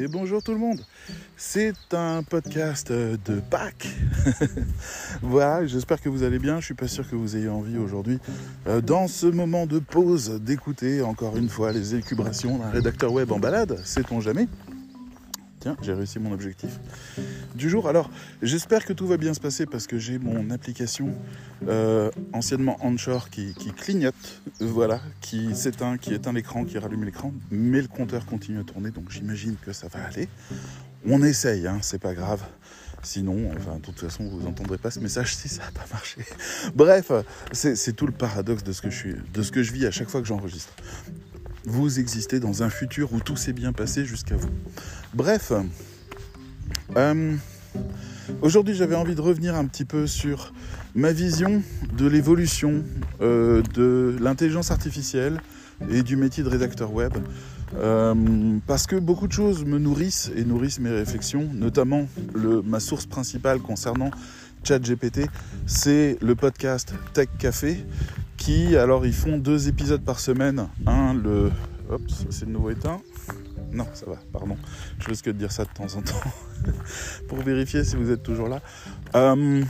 Et bonjour tout le monde. C'est un podcast de Pâques. voilà, j'espère que vous allez bien. Je suis pas sûr que vous ayez envie aujourd'hui, euh, dans ce moment de pause, d'écouter encore une fois les élucubrations d'un rédacteur web en balade. Sait-on jamais? J'ai réussi mon objectif du jour. Alors, j'espère que tout va bien se passer parce que j'ai mon application euh, anciennement Onshore qui, qui clignote, voilà, qui s'éteint, qui éteint l'écran, qui rallume l'écran, mais le compteur continue à tourner, donc j'imagine que ça va aller. On essaye, hein, c'est pas grave. Sinon, enfin, de toute façon, vous n'entendrez pas ce message si ça n'a pas marché. Bref, c'est tout le paradoxe de ce que je suis, de ce que je vis à chaque fois que j'enregistre vous existez dans un futur où tout s'est bien passé jusqu'à vous. Bref, euh, aujourd'hui j'avais envie de revenir un petit peu sur ma vision de l'évolution euh, de l'intelligence artificielle et du métier de rédacteur web. Euh, parce que beaucoup de choses me nourrissent et nourrissent mes réflexions, notamment ma source principale concernant ChatGPT, c'est le podcast Tech Café qui, alors ils font deux épisodes par semaine. Un, le... Hop, c'est le nouveau éteint. Non, ça va, pardon. Je risque de dire ça de temps en temps pour vérifier si vous êtes toujours là. Euh,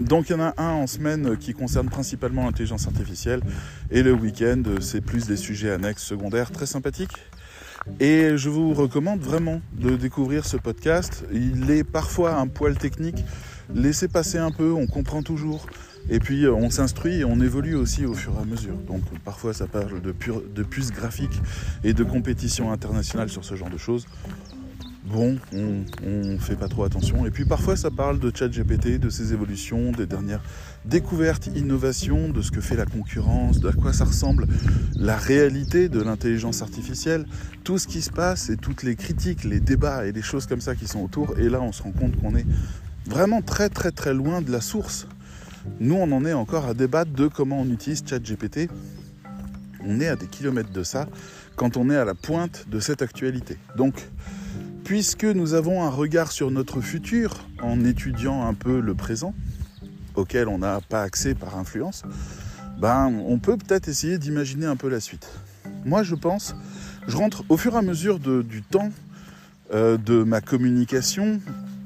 donc il y en a un en semaine qui concerne principalement l'intelligence artificielle et le week-end c'est plus des sujets annexes, secondaires, très sympathiques. Et je vous recommande vraiment de découvrir ce podcast. Il est parfois un poil technique. Laissez passer un peu, on comprend toujours. Et puis on s'instruit et on évolue aussi au fur et à mesure. Donc parfois ça parle de, de puces graphiques et de compétition internationale sur ce genre de choses. Bon, on, on fait pas trop attention. Et puis parfois ça parle de chat GPT, de ses évolutions, des dernières découvertes, innovations, de ce que fait la concurrence, de à quoi ça ressemble la réalité de l'intelligence artificielle, tout ce qui se passe et toutes les critiques, les débats et les choses comme ça qui sont autour. Et là on se rend compte qu'on est vraiment très très très loin de la source nous, on en est encore à débattre de comment on utilise ChatGPT. On est à des kilomètres de ça quand on est à la pointe de cette actualité. Donc, puisque nous avons un regard sur notre futur en étudiant un peu le présent, auquel on n'a pas accès par influence, ben, on peut peut-être essayer d'imaginer un peu la suite. Moi, je pense, je rentre au fur et à mesure du temps euh, de ma communication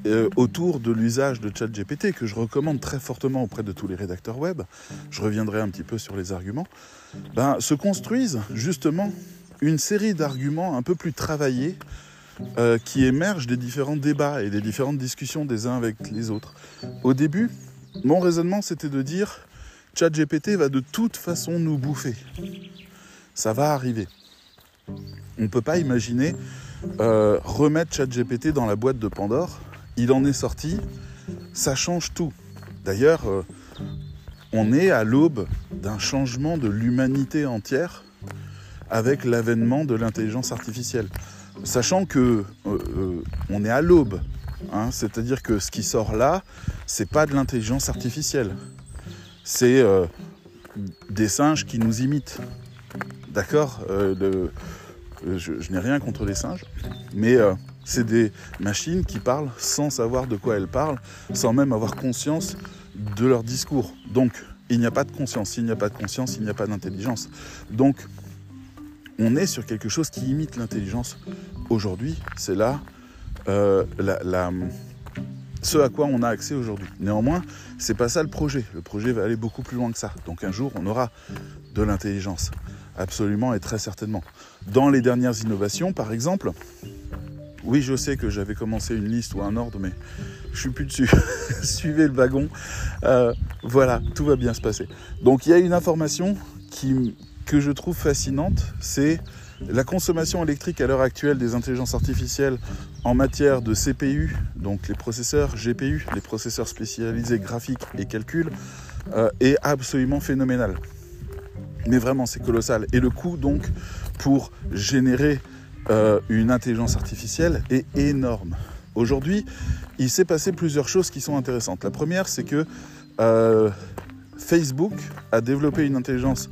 euh, autour de l'usage de ChatGPT que je recommande très fortement auprès de tous les rédacteurs web, je reviendrai un petit peu sur les arguments, ben, se construisent justement une série d'arguments un peu plus travaillés euh, qui émergent des différents débats et des différentes discussions des uns avec les autres. Au début, mon raisonnement c'était de dire ChatGPT va de toute façon nous bouffer. Ça va arriver. On ne peut pas imaginer euh, remettre ChatGPT dans la boîte de Pandore il en est sorti, ça change tout. D'ailleurs, euh, on est à l'aube d'un changement de l'humanité entière avec l'avènement de l'intelligence artificielle. Sachant que euh, euh, on est à l'aube, hein. c'est-à-dire que ce qui sort là, c'est pas de l'intelligence artificielle, c'est des singes qui nous imitent. D'accord Je, je n'ai rien contre les singes, mais c'est des machines qui parlent sans savoir de quoi elles parlent, sans même avoir conscience de leur discours. Donc, il n'y a pas de conscience. S'il n'y a pas de conscience, il n'y a pas d'intelligence. Donc, on est sur quelque chose qui imite l'intelligence. Aujourd'hui, c'est là euh, ce à quoi on a accès aujourd'hui. Néanmoins, c'est pas ça le projet. Le projet va aller beaucoup plus loin que ça. Donc un jour, on aura de l'intelligence. Absolument et très certainement. Dans les dernières innovations, par exemple, oui, je sais que j'avais commencé une liste ou un ordre, mais je suis plus dessus. Suivez le wagon. Euh, voilà, tout va bien se passer. Donc il y a une information qui, que je trouve fascinante, c'est la consommation électrique à l'heure actuelle des intelligences artificielles en matière de CPU, donc les processeurs GPU, les processeurs spécialisés graphiques et calcul, euh, est absolument phénoménal. Mais vraiment, c'est colossal. Et le coût, donc, pour générer euh, une intelligence artificielle est énorme. Aujourd'hui, il s'est passé plusieurs choses qui sont intéressantes. La première, c'est que euh, Facebook a développé une intelligence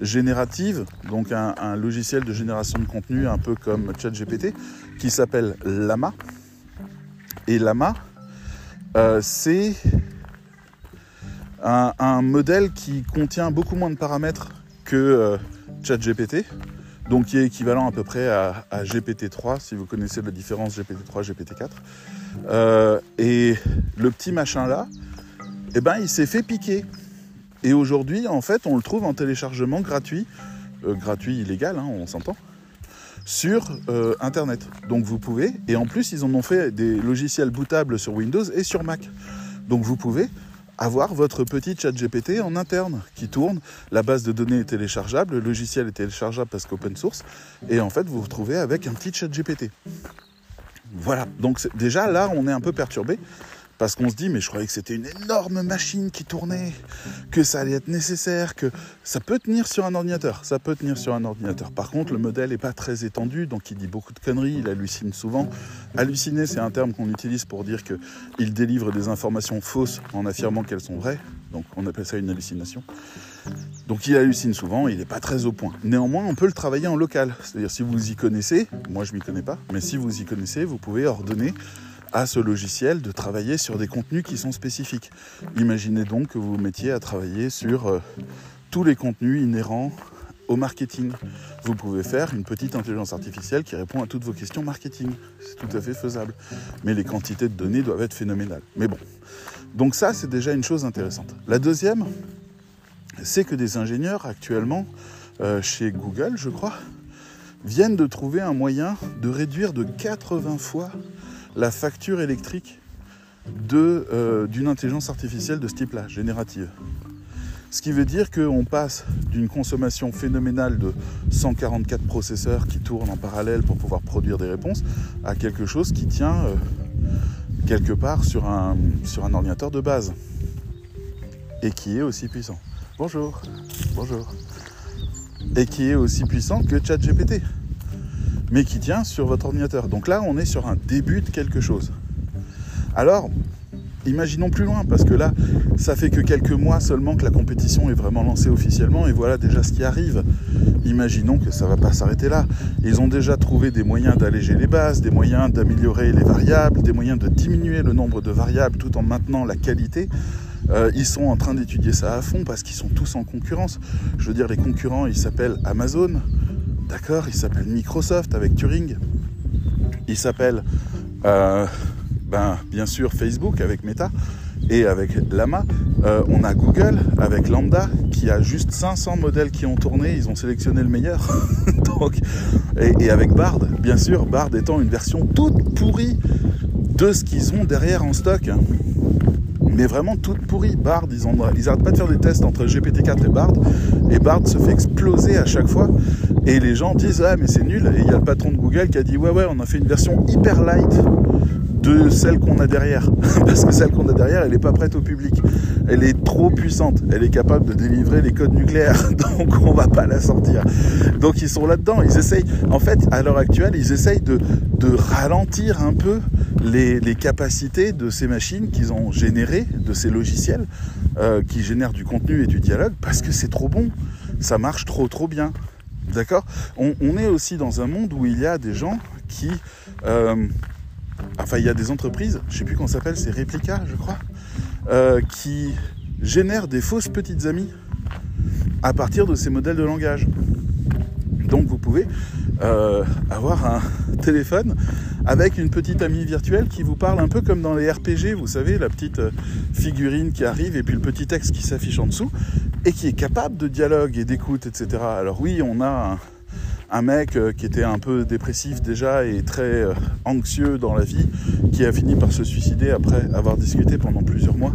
générative, donc un, logiciel de génération de contenu un peu comme ChatGPT, qui s'appelle Lama. Et Lama, euh, c'est un, modèle qui contient beaucoup moins de paramètres que ChatGPT donc qui est équivalent à peu près à, GPT-3, si vous connaissez la différence GPT-3, GPT-4. Euh, et le petit machin là, eh ben, il s'est fait piquer. Et aujourd'hui, en fait, on le trouve en téléchargement gratuit, euh, gratuit illégal, hein, on s'entend, sur euh, Internet. Donc vous pouvez, et en plus, ils en ont fait des logiciels bootables sur Windows et sur Mac. Donc vous pouvez avoir votre petit chat GPT en interne qui tourne. La base de données est téléchargeable, le logiciel est téléchargeable parce qu'open source. Et en fait, vous vous retrouvez avec un petit chat GPT. Voilà, donc déjà là, on est un peu perturbé. Parce qu'on se dit, mais je croyais que c'était une énorme machine qui tournait, que ça allait être nécessaire, que ça peut tenir sur un ordinateur. Par contre, le modèle n'est pas très étendu, donc il dit beaucoup de conneries, il hallucine souvent. Halluciner, c'est un terme qu'on utilise pour dire qu'il délivre des informations fausses en affirmant qu'elles sont vraies. Donc on appelle ça une hallucination. Donc il hallucine souvent, il n'est pas très au point. Néanmoins, on peut le travailler en local. C'est-à-dire si vous y connaissez, moi je m'y connais pas, mais si vous y connaissez, vous pouvez ordonner à ce logiciel de travailler sur des contenus qui sont spécifiques. Imaginez donc que vous vous mettiez à travailler sur euh, tous les contenus inhérents au marketing. Vous pouvez faire une petite intelligence artificielle qui répond à toutes vos questions marketing. C'est tout à fait faisable. Mais les quantités de données doivent être phénoménales. Mais bon. Donc ça, c'est déjà une chose intéressante. La deuxième, c'est que des ingénieurs actuellement, euh, chez Google, je crois, viennent de trouver un moyen de réduire de 80 fois la facture électrique euh, d'une intelligence artificielle de ce type-là, générative. Ce qui veut dire qu'on passe d'une consommation phénoménale de 144 processeurs qui tournent en parallèle pour pouvoir produire des réponses à quelque chose qui tient euh, quelque part sur un, sur un ordinateur de base et qui est aussi puissant. Bonjour, bonjour. Et qui est aussi puissant que ChatGPT mais qui tient sur votre ordinateur. Donc là, on est sur un début de quelque chose. Alors, imaginons plus loin, parce que là, ça fait que quelques mois seulement que la compétition est vraiment lancée officiellement, et voilà déjà ce qui arrive. Imaginons que ça ne va pas s'arrêter là. Ils ont déjà trouvé des moyens d'alléger les bases, des moyens d'améliorer les variables, des moyens de diminuer le nombre de variables tout en maintenant la qualité. Euh, ils sont en train d'étudier ça à fond parce qu'ils sont tous en concurrence. Je veux dire, les concurrents, ils s'appellent Amazon, D'accord Il s'appelle Microsoft avec Turing. Il s'appelle, euh, ben, bien sûr, Facebook avec Meta. Et avec Lama, euh, on a Google avec Lambda qui a juste 500 modèles qui ont tourné. Ils ont sélectionné le meilleur. Et, avec Bard, bien sûr, Bard étant une version toute pourrie de ce qu'ils ont derrière en stock mais vraiment toute pourrie. Bard, ils, ont, ils arrêtent pas de faire des tests entre GPT-4 et Bard, et Bard se fait exploser à chaque fois. Et les gens disent ah mais c'est nul. Et il y a le patron de Google qui a dit ouais ouais on a fait une version hyper light de celle qu'on a derrière. Parce que celle qu'on a derrière, elle n'est pas prête au public. Elle est trop puissante. Elle est capable de délivrer les codes nucléaires. Donc on va pas la sortir. Donc ils sont là-dedans. Ils essayent, en fait, à l'heure actuelle, ils essayent de, ralentir un peu les, capacités de ces machines qu'ils ont générées, de ces logiciels euh, qui génèrent du contenu et du dialogue, parce que c'est trop bon. Ça marche trop trop bien. D'accord? On, est aussi dans un monde où il y a des gens qui... Euh, enfin, il y a des entreprises, je ne sais plus comment ça s'appelle, c'est Replica, je crois, euh, qui génèrent des fausses petites amies à partir de ces modèles de langage. Donc vous pouvez euh, avoir un téléphone avec une petite amie virtuelle qui vous parle un peu comme dans les RPG, vous savez, la petite figurine qui arrive et puis le petit texte qui s'affiche en dessous et qui est capable de dialogue et d'écoute, etc. Alors oui, on a mec euh, qui était un peu dépressif déjà et très euh, anxieux dans la vie, qui a fini par se suicider après avoir discuté pendant plusieurs mois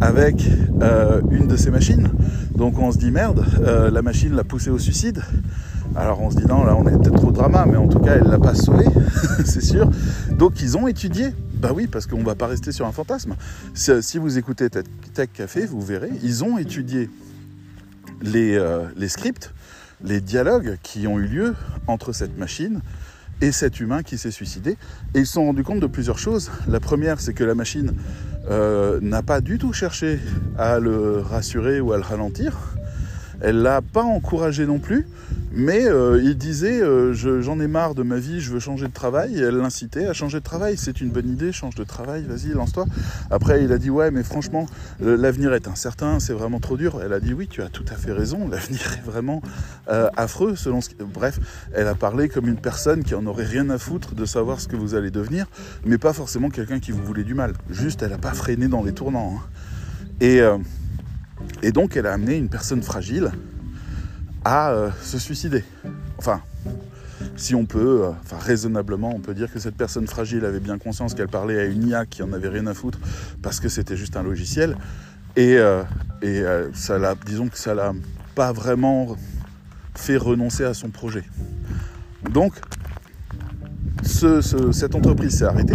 avec euh, une de ces machines. Donc on se dit merde, la machine l'a poussé au suicide. Alors on se dit non, là on est peut-être trop drama, mais en tout cas elle l'a pas sauvé, c'est sûr. Donc ils ont étudié bah oui, parce qu'on va pas rester sur un fantasme. Si vous écoutez Tech Café, vous verrez, ils ont étudié les, scripts, les dialogues qui ont eu lieu entre cette machine et cet humain qui s'est suicidé. Et ils se sont rendus compte de plusieurs choses. La première, c'est que la machine euh, n'a pas du tout cherché à le rassurer ou à le ralentir. Elle l'a pas encouragé non plus, Mais euh, il disait euh, j'en ai marre de ma vie, je veux changer de travail. Elle l'incitait à changer de travail. C'est une bonne idée, change de travail, vas-y, lance-toi. Après, il a dit ouais, mais franchement, l'avenir est incertain, c'est vraiment trop dur. Elle a dit oui, tu as tout à fait raison, l'avenir est vraiment euh, affreux selon Bref, elle a parlé comme une personne qui en aurait rien à foutre de savoir ce que vous allez devenir, mais pas forcément quelqu'un qui vous voulait du mal. Juste, elle n'a pas freiné dans les tournants. Hein. Et, et donc, elle a amené une personne fragile à euh, se suicider. Enfin, si on peut, euh, enfin raisonnablement, on peut dire que cette personne fragile avait bien conscience qu'elle parlait à une IA qui en avait rien à foutre parce que c'était juste un logiciel. Et, euh, ça l'a, disons que ça l'a pas vraiment fait renoncer à son projet. Donc, cette entreprise s'est arrêtée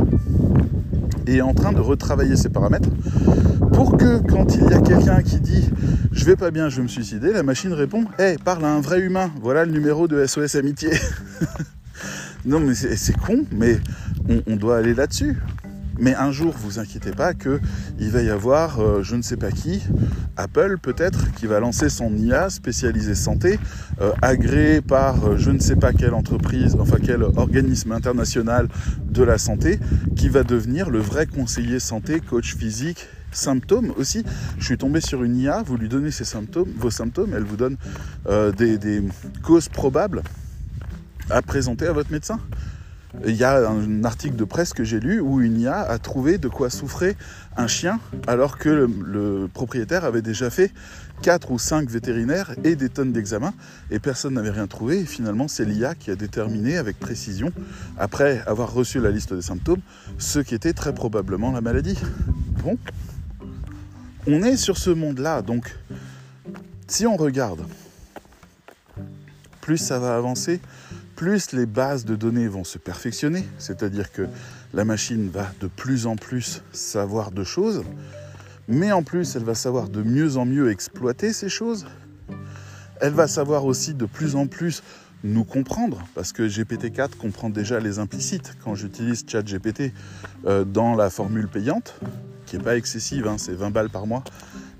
et est en train de retravailler ses paramètres pour que quand il y a quelqu'un qui dit je vais pas bien, je vais me suicider, la machine répond hé, parle à un vrai humain, voilà le numéro de SOS Amitié. non mais c'est con, mais on, doit aller là-dessus. Mais un jour, vous inquiétez pas qu'il va y avoir euh, je ne sais pas qui, Apple peut-être, qui va lancer son IA spécialisée santé, euh, agréé par euh, je ne sais pas quelle entreprise, enfin quel organisme international de la santé, qui va devenir le vrai conseiller santé, coach physique, symptômes aussi. Je suis tombé sur une IA, vous lui donnez ses symptômes, vos symptômes, elle vous donne euh, des, causes probables à présenter à votre médecin. Il y a un article de presse que j'ai lu où une IA a trouvé de quoi souffrait un chien alors que le, propriétaire avait déjà fait 4 ou 5 vétérinaires et des tonnes d'examens et personne n'avait rien trouvé. Et finalement, c'est l'IA qui a déterminé avec précision, après avoir reçu la liste des symptômes, ce qui était très probablement la maladie. Bon, on est sur ce monde-là. Donc, si on regarde, plus ça va avancer, plus les bases de données vont se perfectionner, c'est-à-dire que la machine va de plus en plus savoir de choses, mais en plus elle va savoir de mieux en mieux exploiter ces choses. Elle va savoir aussi de plus en plus nous comprendre, parce que GPT-4 comprend déjà les implicites. Quand j'utilise ChatGPT euh, dans la formule payante, qui n'est pas excessive, hein, c'est 20 balles par mois.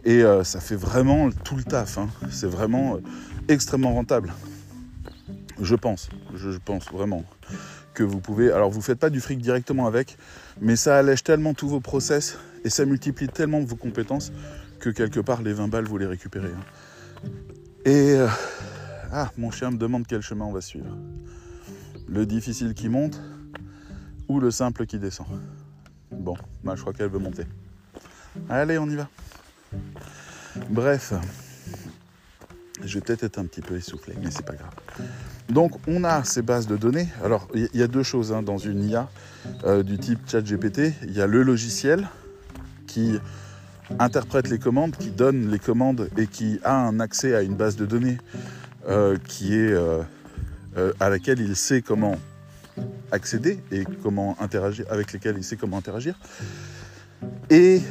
Et euh, ça fait vraiment tout le taf. Hein. C'est vraiment euh, extrêmement rentable. Je pense, je, pense vraiment que vous pouvez. Alors, vous ne faites pas du fric directement avec, mais ça allège tellement tous vos process et ça multiplie tellement vos compétences que quelque part, les 20 balles, vous les récupérez. Hein. Et. Euh, ah, mon chien me demande quel chemin on va suivre. Le difficile qui monte ou le simple qui descend. Bon, bah, je crois qu'elle veut monter. Allez, on y va. Bref, je vais peut-être être un petit peu essoufflé, mais c'est pas grave. Donc, on a ces bases de données. Alors, il y a deux choses hein, dans une IA euh, du type ChatGPT. Il y a le logiciel qui interprète les commandes, qui donne les commandes et qui a un accès à une base de données euh, euh, à laquelle il sait comment accéder et comment interagir, avec lesquels il sait comment interagir. Et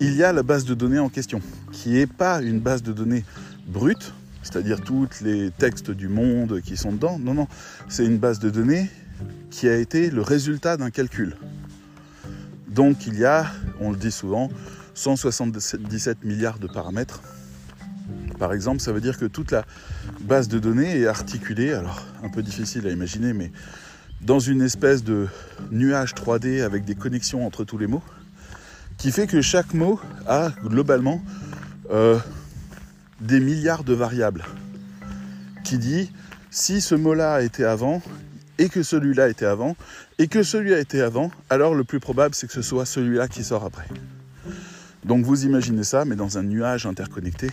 il y a la base de données en question, qui n'est pas une base de données brute, c'est-à-dire tous les textes du monde qui sont dedans. Non, non, c'est une base de données qui a été le résultat d'un calcul. Donc il y a, on le dit souvent, 177 milliards de paramètres. Par exemple, ça veut dire que toute la base de données est articulée, alors un peu difficile à imaginer, mais dans une espèce de nuage 3D avec des connexions entre tous les mots, qui fait que chaque mot a globalement euh, des milliards de variables, qui dit si ce mot-là était avant, et que celui-là était avant, et que celui-là était avant, alors le plus probable c'est que ce soit celui-là qui sort après. Donc vous imaginez ça, mais dans un nuage interconnecté.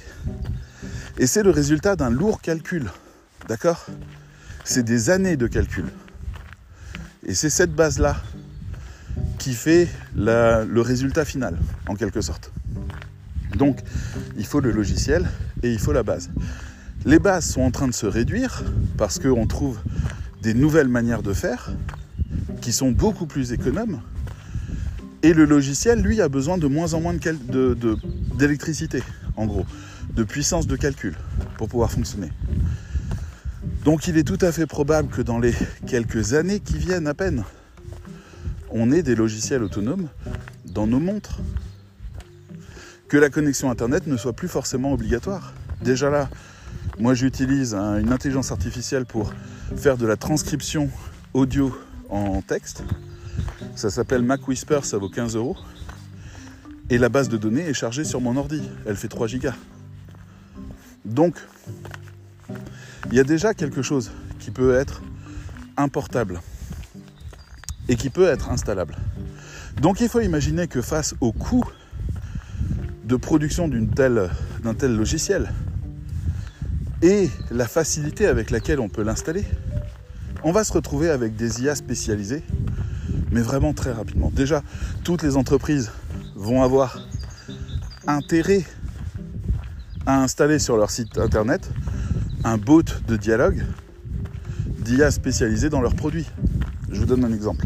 Et c'est le résultat d'un lourd calcul. D'accord? C'est des années de calcul. Et c'est cette base-là qui fait le résultat final, en quelque sorte. Donc, il faut le logiciel et il faut la base. Les bases sont en train de se réduire parce qu'on trouve des nouvelles manières de faire qui sont beaucoup plus économes. Et le logiciel, lui, a besoin de moins en moins d'électricité, en gros, de puissance de calcul pour pouvoir fonctionner. Donc il est tout à fait probable que dans les quelques années qui viennent à peine, on ait des logiciels autonomes dans nos montres. Que la connexion Internet ne soit plus forcément obligatoire. Déjà là, Moi, j'utilise une intelligence artificielle pour faire de la transcription audio en texte. Ça s'appelle Mac Whisper, ça vaut 15 euros. Et la base de données est chargée sur mon ordi. Elle fait 3 gigas. Donc, il y a déjà quelque chose qui peut être importable et qui peut être installable. Donc il faut imaginer que face au coût de production d'un tel, logiciel et la facilité avec laquelle on peut l'installer, on va se retrouver avec des IA spécialisées, mais vraiment très rapidement. Déjà, toutes les entreprises vont avoir intérêt à installer sur leur site internet un bot de dialogue d'IA spécialisé dans leurs produits. Je vous donne un exemple.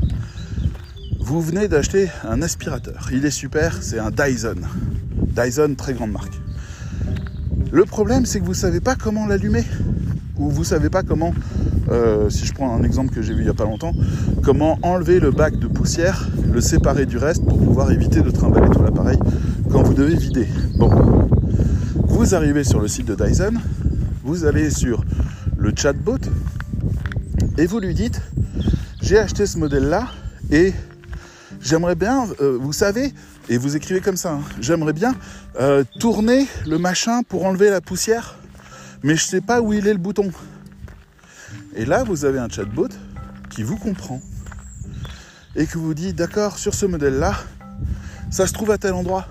Vous venez d'acheter un aspirateur. Il est super, c'est un Dyson. Dyson, très grande marque. Le problème, c'est que vous ne savez pas comment l'allumer. Ou vous ne savez pas comment, euh, si je prends un exemple que j'ai vu il n'y a pas longtemps, comment enlever le bac de poussière, le séparer du reste pour pouvoir éviter de trimballer tout l'appareil quand vous devez vider. Bon, vous arrivez sur le site de Dyson, vous allez sur le chatbot et vous lui dites j'ai acheté ce modèle là et j'aimerais bien, euh, vous savez, et vous écrivez comme ça, hein, j'aimerais bien euh, tourner le machin pour enlever la poussière, mais je ne sais pas où il est le bouton. Et là, vous avez un chatbot qui vous comprend et qui vous dit, d'accord, sur ce modèle-là, ça se trouve à tel endroit.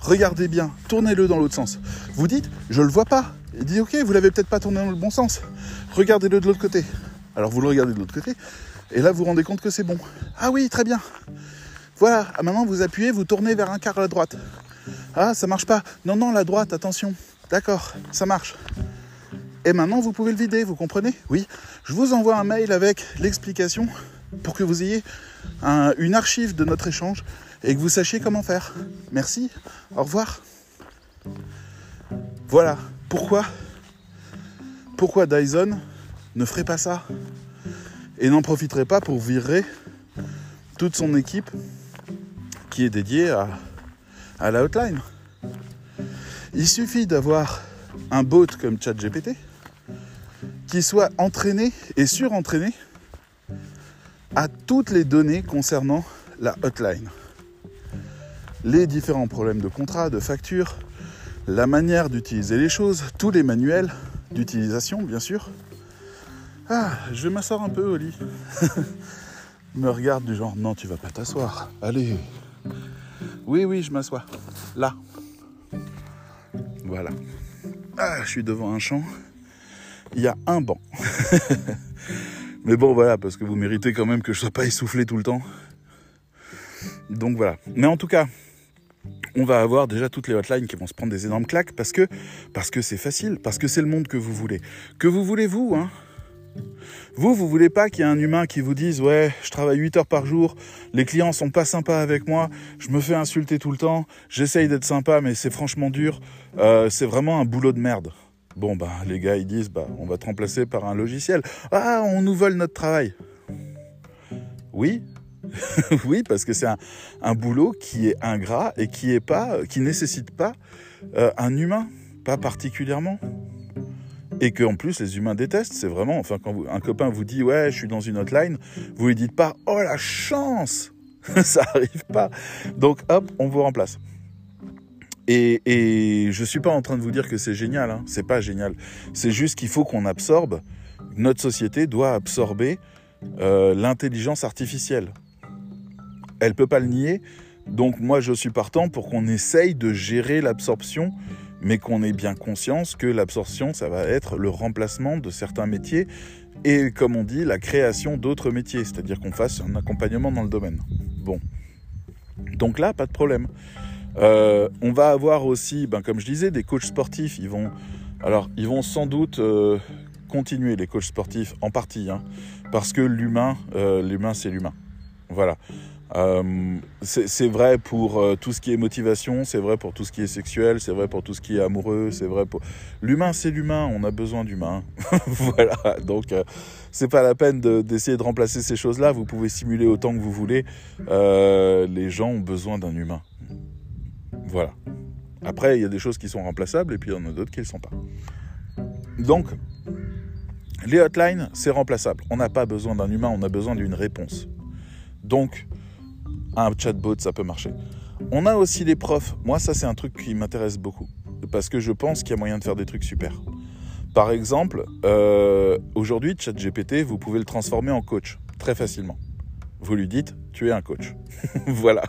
Regardez bien, tournez-le dans l'autre sens. Vous dites, je ne le vois pas. Il dit, ok, vous l'avez peut-être pas tourné dans le bon sens. Regardez-le de l'autre côté. Alors vous le regardez de l'autre côté, et là vous vous rendez compte que c'est bon. Ah oui, très bien. Voilà, maintenant vous appuyez, vous tournez vers un quart à la droite. Ah, ça marche pas. Non, non, la droite, attention. D'accord, ça marche. Et maintenant vous pouvez le vider, vous comprenez? Oui. Je vous envoie un mail avec l'explication pour que vous ayez une archive de notre échange et que vous sachiez comment faire. Merci, au revoir. Voilà, pourquoi? Dyson ne ferait pas ça? Et n'en profiterait pas pour virer toute son équipe qui est dédiée à, à la hotline? Il suffit d'avoir un bot comme ChatGPT qui soit entraîné et surentraîné à toutes les données concernant la hotline. Les différents problèmes de contrat, de facture, la manière d'utiliser les choses, tous les manuels d'utilisation bien sûr, ah, je vais m'asseoir un peu au lit. Me regarde du genre, non, tu vas pas t'asseoir. Allez. Oui, oui, je m'assois. Là. Voilà. Ah, je suis devant un champ. Il y a un banc. Mais bon, voilà, parce que vous méritez quand même que je sois pas essoufflé tout le temps. Donc voilà. Mais en tout cas, on va avoir déjà toutes les hotlines qui vont se prendre des énormes claques parce que c'est facile, parce que c'est le monde que vous voulez. Que vous voulez vous, hein? Vous, vous voulez pas qu'il y ait un humain qui vous dise ouais, je travaille 8 heures par jour, les clients sont pas sympas avec moi, je me fais insulter tout le temps, j'essaye d'être sympa mais c'est franchement dur, euh, c'est vraiment un boulot de merde. Bon bah les gars ils disent bah on va te remplacer par un logiciel. Ah on nous vole notre travail. Oui, oui parce que c'est un, boulot qui est ingrat et qui est pas, qui nécessite pas euh, un humain, pas particulièrement et que en plus les humains détestent. C'est vraiment, enfin, quand un copain vous dit ouais, je suis dans une hotline, vous lui dites pas oh la chance, ça arrive pas. Donc hop, on vous remplace. Et, et je suis pas en train de vous dire que c'est génial, hein. c'est pas génial. C'est juste qu'il faut qu'on absorbe. Notre société doit absorber euh, l'intelligence artificielle. Elle peut pas le nier. Donc moi je suis partant pour qu'on essaye de gérer l'absorption mais qu'on ait bien conscience que l'absorption, ça va être le remplacement de certains métiers et, comme on dit, la création d'autres métiers, c'est-à-dire qu'on fasse un accompagnement dans le domaine. Bon. Donc là, pas de problème. Euh, on va avoir aussi, ben, comme je disais, des coachs sportifs. Ils vont, alors, ils vont sans doute euh, continuer les coachs sportifs en partie, hein, parce que l'humain, euh, l'humain, c'est l'humain. Voilà. Euh, c'est vrai pour euh, tout ce qui est motivation, c'est vrai pour tout ce qui est sexuel, c'est vrai pour tout ce qui est amoureux, c'est vrai pour l'humain, c'est l'humain. On a besoin d'humain. voilà. Donc euh, c'est pas la peine d'essayer de, remplacer ces choses-là. Vous pouvez simuler autant que vous voulez. les gens ont besoin d'un humain. Voilà. Après, il y a des choses qui sont remplaçables et puis il y en a d'autres qui ne le sont pas. Donc, les hotlines, c'est remplaçable. On n'a pas besoin d'un humain, on a besoin d'une réponse. Donc, un chatbot, ça peut marcher. On a aussi les profs. Moi, ça, c'est un truc qui m'intéresse beaucoup. Parce que je pense qu'il y a moyen de faire des trucs super. Par exemple, euh, aujourd'hui, ChatGPT, vous pouvez le transformer en coach très facilement vous lui dites tu es un coach. voilà.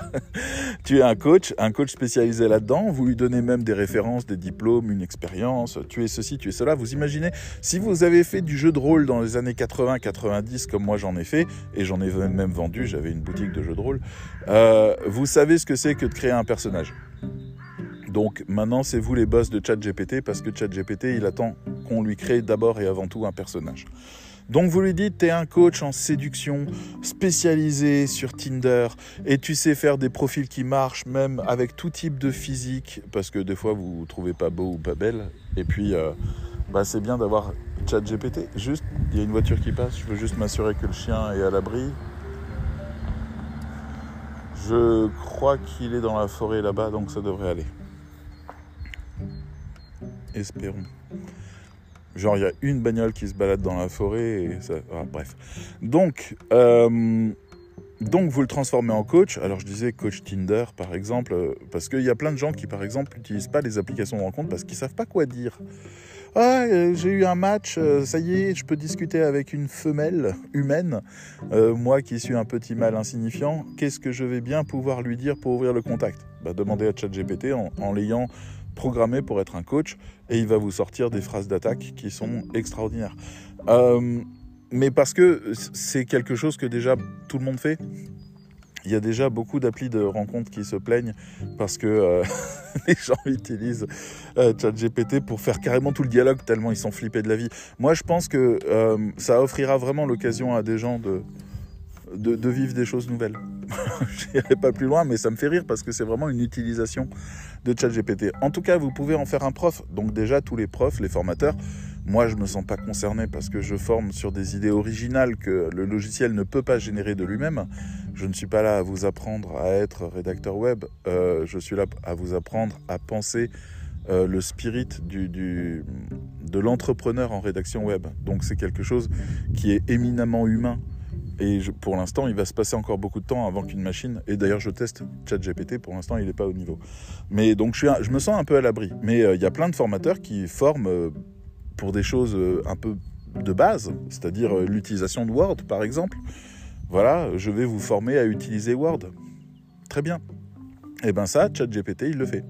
tu es un coach, un coach spécialisé là-dedans, vous lui donnez même des références, des diplômes, une expérience, tu es ceci, tu es cela. Vous imaginez, si vous avez fait du jeu de rôle dans les années 80-90 comme moi j'en ai fait, et j'en ai même vendu, j'avais une boutique de jeux de rôle, euh, vous savez ce que c'est que de créer un personnage. Donc maintenant, c'est vous les boss de ChatGPT parce que ChatGPT, il attend qu'on lui crée d'abord et avant tout un personnage. Donc vous lui dites, tu es un coach en séduction spécialisé sur Tinder et tu sais faire des profils qui marchent même avec tout type de physique parce que des fois vous ne trouvez pas beau ou pas belle. Et puis euh, bah, c'est bien d'avoir ChatGPT. Juste, il y a une voiture qui passe, je veux juste m'assurer que le chien est à l'abri. Je crois qu'il est dans la forêt là-bas, donc ça devrait aller. Espérons. Genre, il y a une bagnole qui se balade dans la forêt et ça. Ah, bref. Donc, euh, donc, vous le transformez en coach. Alors, je disais coach Tinder, par exemple, euh, parce qu'il y a plein de gens qui, par exemple, n'utilisent pas les applications de rencontre parce qu'ils savent pas quoi dire. Ah, euh, j'ai eu un match, ça y est, je peux discuter avec une femelle humaine. moi qui suis un petit mal insignifiant, qu'est-ce que je vais bien pouvoir lui dire pour ouvrir le contact? Bah, Demandez à ChatGPT en l'ayant programmé pour être un coach et il va vous sortir des phrases d'attaque qui sont extraordinaires. Euh, mais parce que c'est quelque chose que déjà tout le monde fait. Il y a déjà beaucoup d'applis de rencontres qui se plaignent parce que euh, les gens utilisent euh, ChatGPT pour faire carrément tout le dialogue tellement ils sont flippés de la vie. Moi, je pense que ça offrira vraiment l'occasion à des gens de, de, vivre des choses nouvelles. je n'irai pas plus loin, mais ça me fait rire parce que c'est vraiment une utilisation de ChatGPT. En tout cas, vous pouvez en faire un prof. Donc déjà, tous les profs, les formateurs, moi, je ne me sens pas concerné parce que je forme sur des idées originales que le logiciel ne peut pas générer de lui-même. Je ne suis pas là à vous apprendre à être rédacteur web. Euh, je suis là à vous apprendre à penser euh, le spirit du, de l'entrepreneur en rédaction web. Donc c'est quelque chose qui est éminemment humain. Et pour l'instant, il va se passer encore beaucoup de temps avant qu'une machine. Et d'ailleurs, je teste ChatGPT. Pour l'instant, il n'est pas au niveau. Mais donc, je, me sens un peu à l'abri. Mais euh, il y a plein de formateurs qui forment euh, pour des choses euh, un peu de base, c'est-à-dire l'utilisation de Word, par exemple. Voilà, je vais vous former à utiliser Word. Très bien. Et eh bien ça, ChatGPT, il le fait.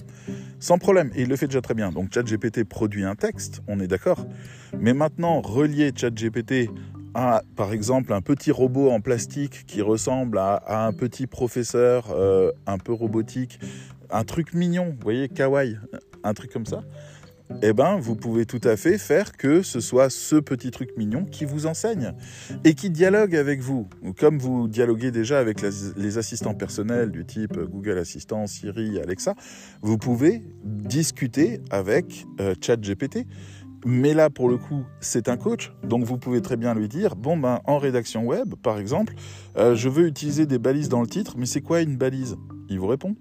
Sans problème, et il le fait déjà très bien. Donc ChatGPT produit un texte, on est d'accord. Mais maintenant, relier ChatGPT par exemple, un petit robot en plastique qui ressemble à, un petit professeur euh, un peu robotique, un truc mignon, vous voyez, kawaii, un truc comme ça, eh ben, vous pouvez tout à fait faire que ce soit ce petit truc mignon qui vous enseigne et qui dialogue avec vous. Comme vous dialoguez déjà avec les assistants personnels du type Google Assistant, Siri, Alexa, vous pouvez discuter avec euh, ChatGPT. Mais là, pour le coup, c'est un coach, donc vous pouvez très bien lui dire, bon ben, en rédaction web, par exemple, euh, je veux utiliser des balises dans le titre, mais c'est quoi une balise? Il vous répond.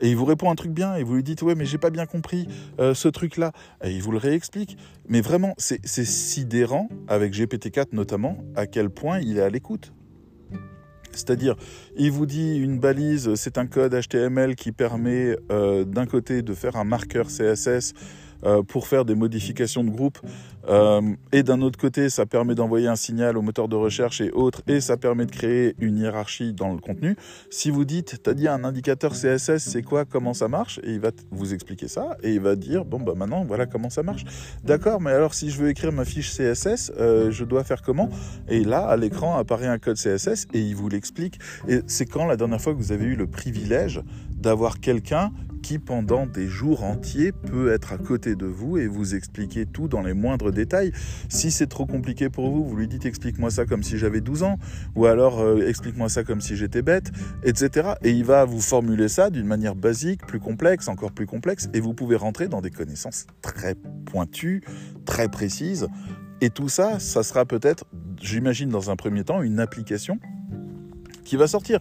Et il vous répond un truc bien, et vous lui dites, ouais, mais j'ai pas bien compris euh, ce truc-là. Et il vous le réexplique. Mais vraiment, c'est sidérant, avec GPT-4 notamment, à quel point il est à l'écoute. C'est-à-dire, il vous dit une balise, c'est un code HTML qui permet euh, d'un côté de faire un marqueur CSS euh, pour faire des modifications de groupe. Euh, et d'un autre côté, ça permet d'envoyer un signal au moteur de recherche et autres, et ça permet de créer une hiérarchie dans le contenu. Si vous dites, tu as dit un indicateur CSS, c'est quoi, comment ça marche? Et il va vous expliquer ça, et il va dire, bon, bah maintenant, voilà comment ça marche. D'accord, mais alors si je veux écrire ma fiche CSS, euh, je dois faire comment? Et là, à l'écran, apparaît un code CSS, et il vous l'explique. Et c'est quand la dernière fois que vous avez eu le privilège d'avoir quelqu'un qui pendant des jours entiers peut être à côté de vous et vous expliquer tout dans les moindres détails. Si c'est trop compliqué pour vous, vous lui dites explique-moi ça comme si j'avais 12 ans, ou alors euh, explique-moi ça comme si j'étais bête, etc. Et il va vous formuler ça d'une manière basique, plus complexe, encore plus complexe, et vous pouvez rentrer dans des connaissances très pointues, très précises. Et tout ça, ça sera peut-être, j'imagine dans un premier temps, une application qui va sortir.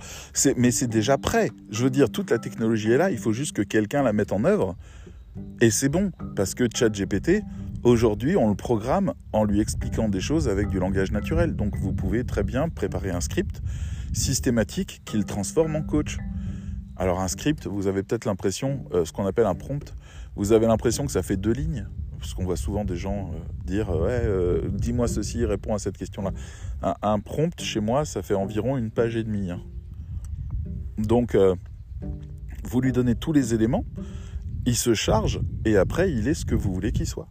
Mais c'est déjà prêt. Je veux dire, toute la technologie est là, il faut juste que quelqu'un la mette en œuvre. Et c'est bon, parce que ChatGPT Aujourd'hui, on le programme en lui expliquant des choses avec du langage naturel. Donc vous pouvez très bien préparer un script systématique qu'il transforme en coach. Alors un script, vous avez peut-être l'impression, euh, ce qu'on appelle un prompt, vous avez l'impression que ça fait deux lignes, parce qu'on voit souvent des gens euh, dire ouais, euh, dis-moi ceci, réponds à cette question-là. Un, prompt chez moi, ça fait environ une page et demie. Hein. Donc vous lui donnez tous les éléments, il se charge et après il est ce que vous voulez qu'il soit.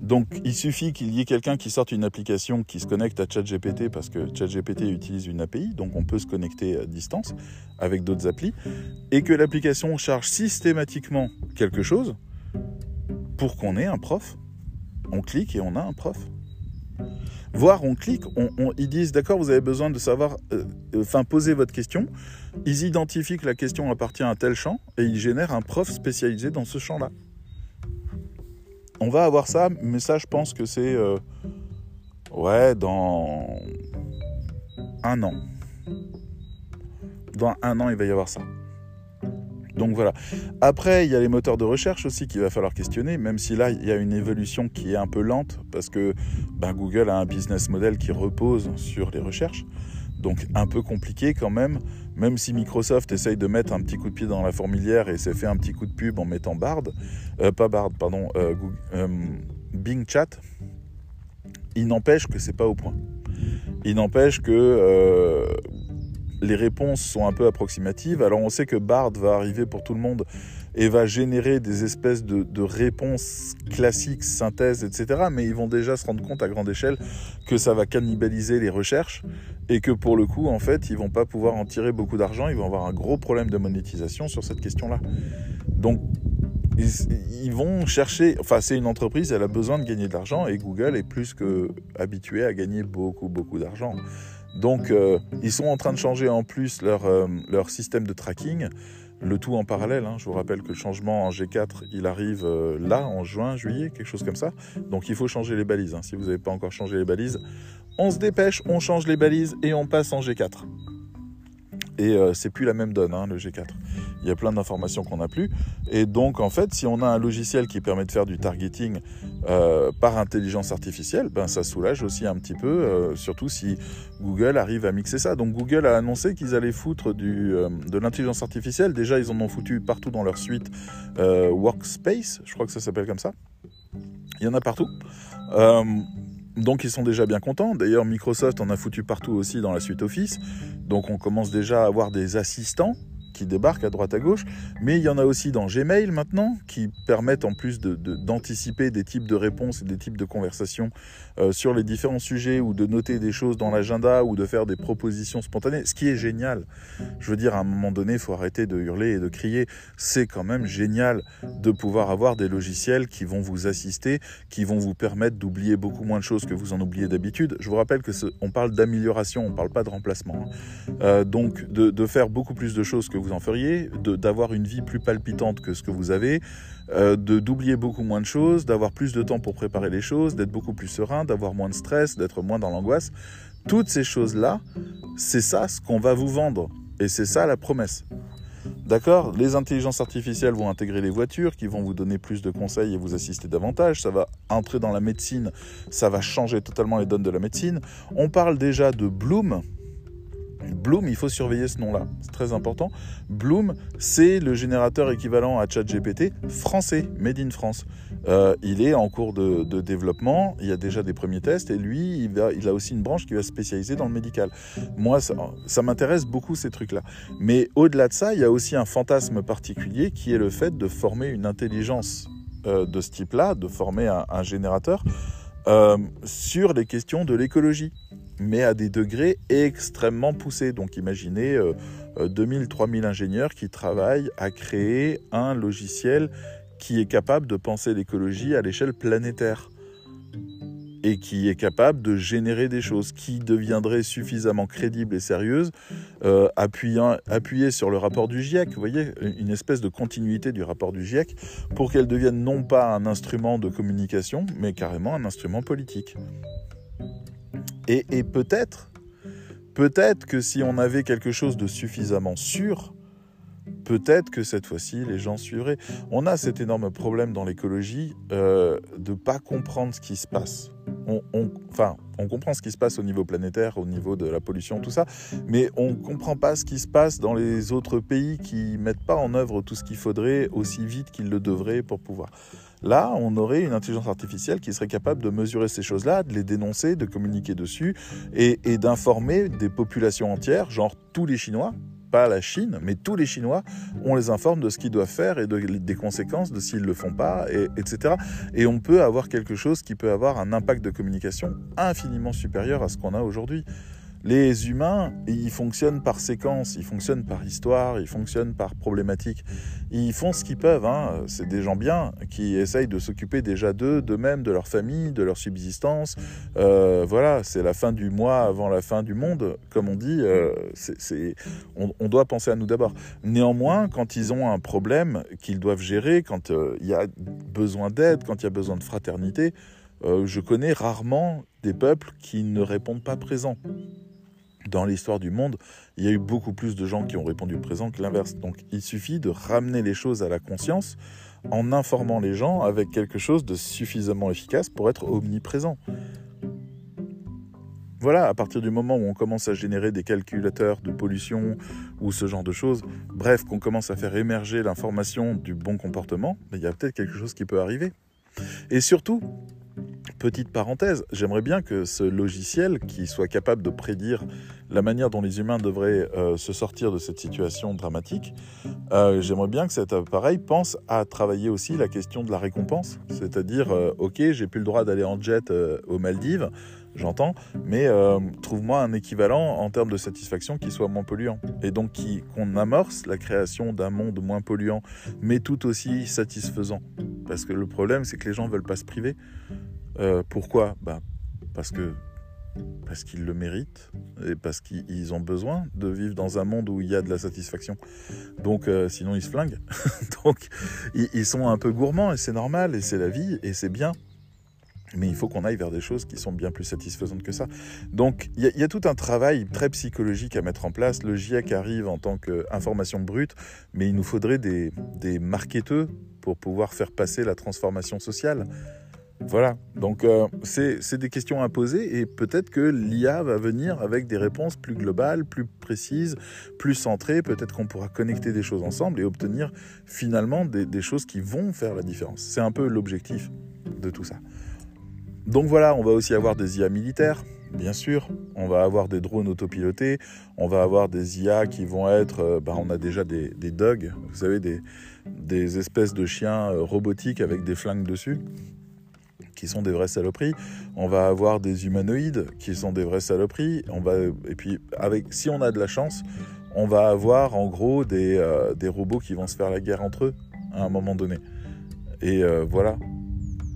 Donc il suffit qu'il y ait quelqu'un qui sorte une application qui se connecte à ChatGPT parce que ChatGPT utilise une API, donc on peut se connecter à distance avec d'autres applis, et que l'application charge systématiquement quelque chose pour qu'on ait un prof. On clique et on a un prof. Voire on clique, ils disent d'accord, vous avez besoin de savoir, euh, enfin poser votre question. Ils identifient que la question appartient à tel champ et ils génèrent un prof spécialisé dans ce champ-là on va avoir ça, mais ça, je pense que c'est. Euh, ouais, dans. Un an. Dans un an, il va y avoir ça. Donc voilà. Après, il y a les moteurs de recherche aussi qu'il va falloir questionner, même si là, il y a une évolution qui est un peu lente, parce que ben, Google a un business model qui repose sur les recherches. Donc un peu compliqué quand même, même si Microsoft essaye de mettre un petit coup de pied dans la fourmilière et s'est fait un petit coup de pub en mettant Bard, euh, pas Bard, pardon, euh, euh, Bing Chat, il n'empêche que c'est pas au point. Il n'empêche que les réponses sont un peu approximatives. Alors on sait que Bard va arriver pour tout le monde et va générer des espèces de, réponses classiques, synthèses, etc. Mais ils vont déjà se rendre compte à grande échelle que ça va cannibaliser les recherches et que pour le coup, en fait, ils vont pas pouvoir en tirer beaucoup d'argent. Ils vont avoir un gros problème de monétisation sur cette question-là. Donc, ils, vont chercher. Enfin, c'est une entreprise, elle a besoin de gagner de l'argent et Google est plus que habitué à gagner beaucoup, beaucoup d'argent. Donc, euh, ils sont en train de changer en plus leur, euh, système de tracking le tout en parallèle. Hein. Je vous rappelle que le changement en G4, il arrive euh, là, en juin, juillet, quelque chose comme ça. Donc il faut changer les balises. Hein. Si vous n'avez pas encore changé les balises, on se dépêche, on change les balises et on passe en G4. Et c'est plus la même donne, hein, le G4. Il y a plein d'informations qu'on n'a plus. Et donc, en fait, si on a un logiciel qui permet de faire du targeting euh, par intelligence artificielle, ben, ça soulage aussi un petit peu, euh, surtout si Google arrive à mixer ça. Donc, Google a annoncé qu'ils allaient foutre du, de l'intelligence artificielle. Déjà, ils en ont foutu partout dans leur suite Workspace, je crois que ça s'appelle comme ça. Il y en a partout. Donc ils sont déjà bien contents. D'ailleurs Microsoft en a foutu partout aussi dans la suite Office. Donc on commence déjà à avoir des assistants qui débarquent à droite à gauche, mais il y en a aussi dans Gmail maintenant qui permettent en plus d'anticiper des types de réponses et des types de conversations euh, sur les différents sujets ou de noter des choses dans l'agenda ou de faire des propositions spontanées, ce qui est génial. Je veux dire, à un moment donné, il faut arrêter de hurler et de crier. C'est quand même génial de pouvoir avoir des logiciels qui vont vous assister, qui vont vous permettre d'oublier beaucoup moins de choses que vous en oubliez d'habitude. Je vous rappelle que on parle d'amélioration, on ne parle pas de remplacement. Hein. Euh, donc de, de faire beaucoup plus de choses que vous vous en feriez, d'avoir une vie plus palpitante que ce que vous avez, euh, d'oublier beaucoup moins de choses, d'avoir plus de temps pour préparer les choses, d'être beaucoup plus serein, d'avoir moins de stress, d'être moins dans l'angoisse. Toutes ces choses-là, c'est ça ce qu'on va vous vendre. Et c'est ça la promesse. D'accord? Les intelligences artificielles vont intégrer les voitures, qui vont vous donner plus de conseils et vous assister davantage. Ça va entrer dans la médecine, ça va changer totalement les donnes de la médecine. On parle déjà de Bloom, Bloom, il faut surveiller ce nom-là, c'est très important. Bloom, c'est le générateur équivalent à ChatGPT français, made in France. Euh, il est en cours de, développement, il y a déjà des premiers tests, et lui, il, a aussi une branche qui va se spécialiser dans le médical. Moi, ça, m'intéresse beaucoup ces trucs-là. Mais au-delà de ça, il y a aussi un fantasme particulier qui est le fait de former une intelligence euh, de ce type-là, de former un, générateur euh, sur les questions de l'écologie mais à des degrés extrêmement poussés. Donc imaginez 2000, euh, 3000 euh, ingénieurs qui travaillent à créer un logiciel qui est capable de penser l'écologie à l'échelle planétaire et qui est capable de générer des choses qui deviendraient suffisamment crédibles et sérieuses, euh, appuyant, appuyées sur le rapport du GIEC, vous voyez, une espèce de continuité du rapport du GIEC, pour qu'elles deviennent non pas un instrument de communication, mais carrément un instrument politique. Et, peut-être, peut-être que si on avait quelque chose de suffisamment sûr, peut-être que cette fois-ci, les gens suivraient. On a cet énorme problème dans l'écologie euh, de ne pas comprendre ce qui se passe. On, enfin, on comprend ce qui se passe au niveau planétaire, au niveau de la pollution, tout ça, mais on ne comprend pas ce qui se passe dans les autres pays qui mettent pas en œuvre tout ce qu'il faudrait aussi vite qu'ils le devraient pour pouvoir. Là, on aurait une intelligence artificielle qui serait capable de mesurer ces choses-là, de les dénoncer, de communiquer dessus et d'informer des populations entières, genre tous les Chinois, pas la Chine, mais tous les Chinois, on les informe de ce qu'ils doivent faire et de, des conséquences de s'ils ne le font pas, et, etc. Et on peut avoir quelque chose qui peut avoir un impact de communication infiniment supérieur à ce qu'on a aujourd'hui. Les humains, ils fonctionnent par séquence, ils fonctionnent par histoire, ils fonctionnent par problématique. Ils font ce qu'ils peuvent. Hein. C'est des gens bien qui essayent de s'occuper déjà d'eux, d'eux-mêmes, de leur famille, de leur subsistance. Euh, voilà, c'est la fin du mois avant la fin du monde, comme on dit. Euh, on, doit penser à nous d'abord. Néanmoins, quand ils ont un problème qu'ils doivent gérer, quand euh, il y a besoin d'aide, quand il y a besoin de fraternité, je connais rarement des peuples qui ne répondent pas présents dans l'histoire du monde, il y a eu beaucoup plus de gens qui ont répondu présent que l'inverse. Donc il suffit de ramener les choses à la conscience en informant les gens avec quelque chose de suffisamment efficace pour être omniprésent. Voilà, à partir du moment où on commence à générer des calculateurs de pollution ou ce genre de choses, bref, qu'on commence à faire émerger l'information du bon comportement, il y a peut-être quelque chose qui peut arriver. Et surtout, Petite parenthèse, j'aimerais bien que ce logiciel qui soit capable de prédire la manière dont les humains devraient euh, se sortir de cette situation dramatique, euh, j'aimerais bien que cet appareil pense à travailler aussi la question de la récompense. C'est-à-dire, euh, ok, j'ai plus le droit d'aller en jet aux Maldives, j'entends, mais trouve-moi un équivalent en termes de satisfaction qui soit moins polluant. Et donc qu'on amorce la création d'un monde moins polluant, mais tout aussi satisfaisant. Parce que le problème, c'est que les gens veulent pas se priver. Euh, pourquoi? Bah, Parce que parce qu'ils le méritent et parce qu'ils ont besoin de vivre dans un monde où il y a de la satisfaction. Donc euh, sinon ils se flinguent. Donc ils, sont un peu gourmands et c'est normal et c'est la vie et c'est bien. Mais il faut qu'on aille vers des choses qui sont bien plus satisfaisantes que ça. Donc il y, a tout un travail très psychologique à mettre en place. Le GIEC arrive en tant qu'information brute, mais il nous faudrait des, des marketeux pour pouvoir faire passer la transformation sociale. Voilà, donc euh, c'est des questions à poser et peut-être que l'IA va venir avec des réponses plus globales, plus précises, plus centrées. Peut-être qu'on pourra connecter des choses ensemble et obtenir finalement des, choses qui vont faire la différence. C'est un peu l'objectif de tout ça. Donc voilà, on va aussi avoir des IA militaires, bien sûr. On va avoir des drones autopilotés. On va avoir des IA qui vont être. Euh, bah, on a déjà des, des dogs, vous savez, des, des espèces de chiens euh, robotiques avec des flingues dessus qui sont des vraies saloperies. On va avoir des humanoïdes qui sont des vraies saloperies. Et puis, avec, si on a de la chance, on va avoir en gros des, euh, robots qui vont se faire la guerre entre eux à un moment donné. Et euh, voilà.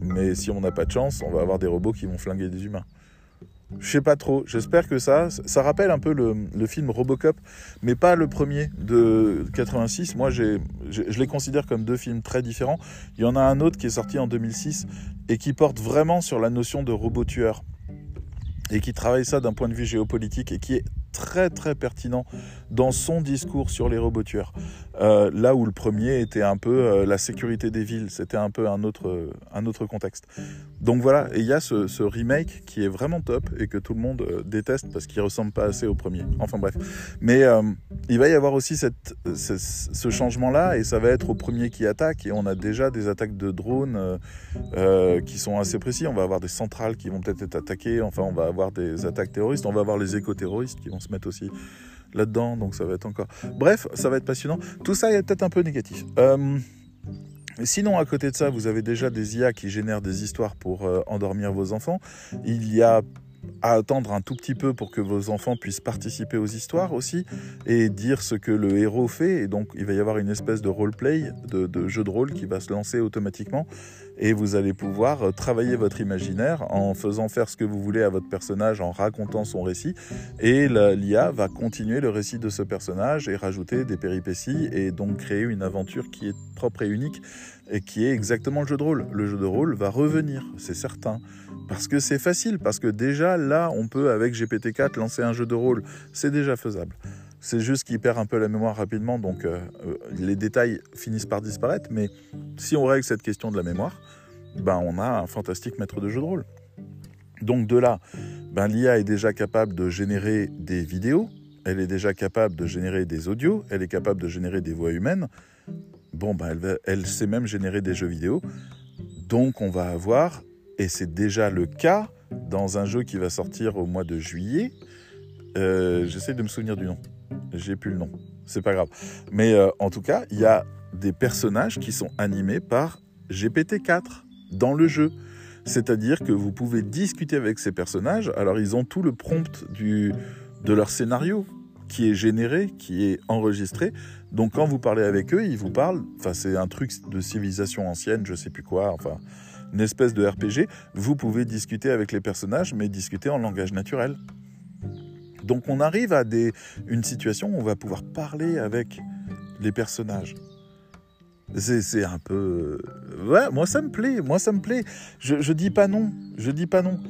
Mais si on n'a pas de chance, on va avoir des robots qui vont flinguer des humains. Je sais pas trop. J'espère que ça, ça rappelle un peu le, film Robocop, mais pas le premier de 86. Moi, je les considère comme deux films très différents. Il y en a un autre qui est sorti en 2006 et qui porte vraiment sur la notion de robot tueur et qui travaille ça d'un point de vue géopolitique et qui est très très pertinent dans son discours sur les robots tueurs. Euh, là où le premier était un peu euh, la sécurité des villes, c'était un peu un autre, un autre contexte. Donc voilà, il y a ce, remake qui est vraiment top et que tout le monde euh, déteste parce qu'il ressemble pas assez au premier. Enfin bref. Mais il va y avoir aussi cette, ce, changement-là et ça va être au premier qui attaque et on a déjà des attaques de drones qui sont assez précis. On va avoir des centrales qui vont peut-être être attaquées, enfin on va avoir des attaques terroristes, on va avoir les éco-terroristes qui vont se mettre aussi là-dedans, donc ça va être encore... Bref, ça va être passionnant. Tout ça est peut-être un peu négatif. Euh, sinon, à côté de ça, vous avez déjà des IA qui génèrent des histoires pour euh, endormir vos enfants. Il y a à attendre un tout petit peu pour que vos enfants puissent participer aux histoires aussi et dire ce que le héros fait. Et donc, il va y avoir une espèce de roleplay, de, de jeu de rôle qui va se lancer automatiquement. Et vous allez pouvoir euh, travailler votre imaginaire en faisant faire ce que vous voulez à votre personnage, en racontant son récit. Et l'IA va continuer le récit de ce personnage et rajouter des péripéties et donc créer une aventure qui est propre et unique et qui est exactement le jeu de rôle. Le jeu de rôle va revenir, c'est certain. Parce que c'est facile, parce que déjà là, on peut avec GPT-4 lancer un jeu de rôle. C'est déjà faisable. C'est juste qu'il perd un peu la mémoire rapidement, donc euh, euh, les détails finissent par disparaître. Mais si on règle cette question de la mémoire, ben, on a un fantastique maître de jeu de rôle. Donc de là, ben, l'IA est déjà capable de générer des vidéos, elle est déjà capable de générer des audios, elle est capable de générer des voix humaines. Bon, ben, elle, sait même générer des jeux vidéo. Donc on va avoir, et c'est déjà le cas dans un jeu qui va sortir au mois de juillet, euh, j'essaie de me souvenir du nom. J'ai plus le nom. C'est pas grave. Mais euh, en tout cas, il y a des personnages qui sont animés par GPT-4 dans le jeu. C'est-à-dire que vous pouvez discuter avec ces personnages. Alors, ils ont tout le prompt de leur scénario qui est généré, qui est enregistré. Donc, quand vous parlez avec eux, ils vous parlent. Enfin, c'est un truc de civilisation ancienne, je sais plus quoi. Enfin, une espèce de RPG. Vous pouvez discuter avec les personnages, mais discuter en langage naturel. Donc on arrive à des, une situation où on va pouvoir parler avec les personnages. C'est un peu... Ouais, moi ça me plaît, moi ça me plaît. Je, dis pas non, je dis pas non.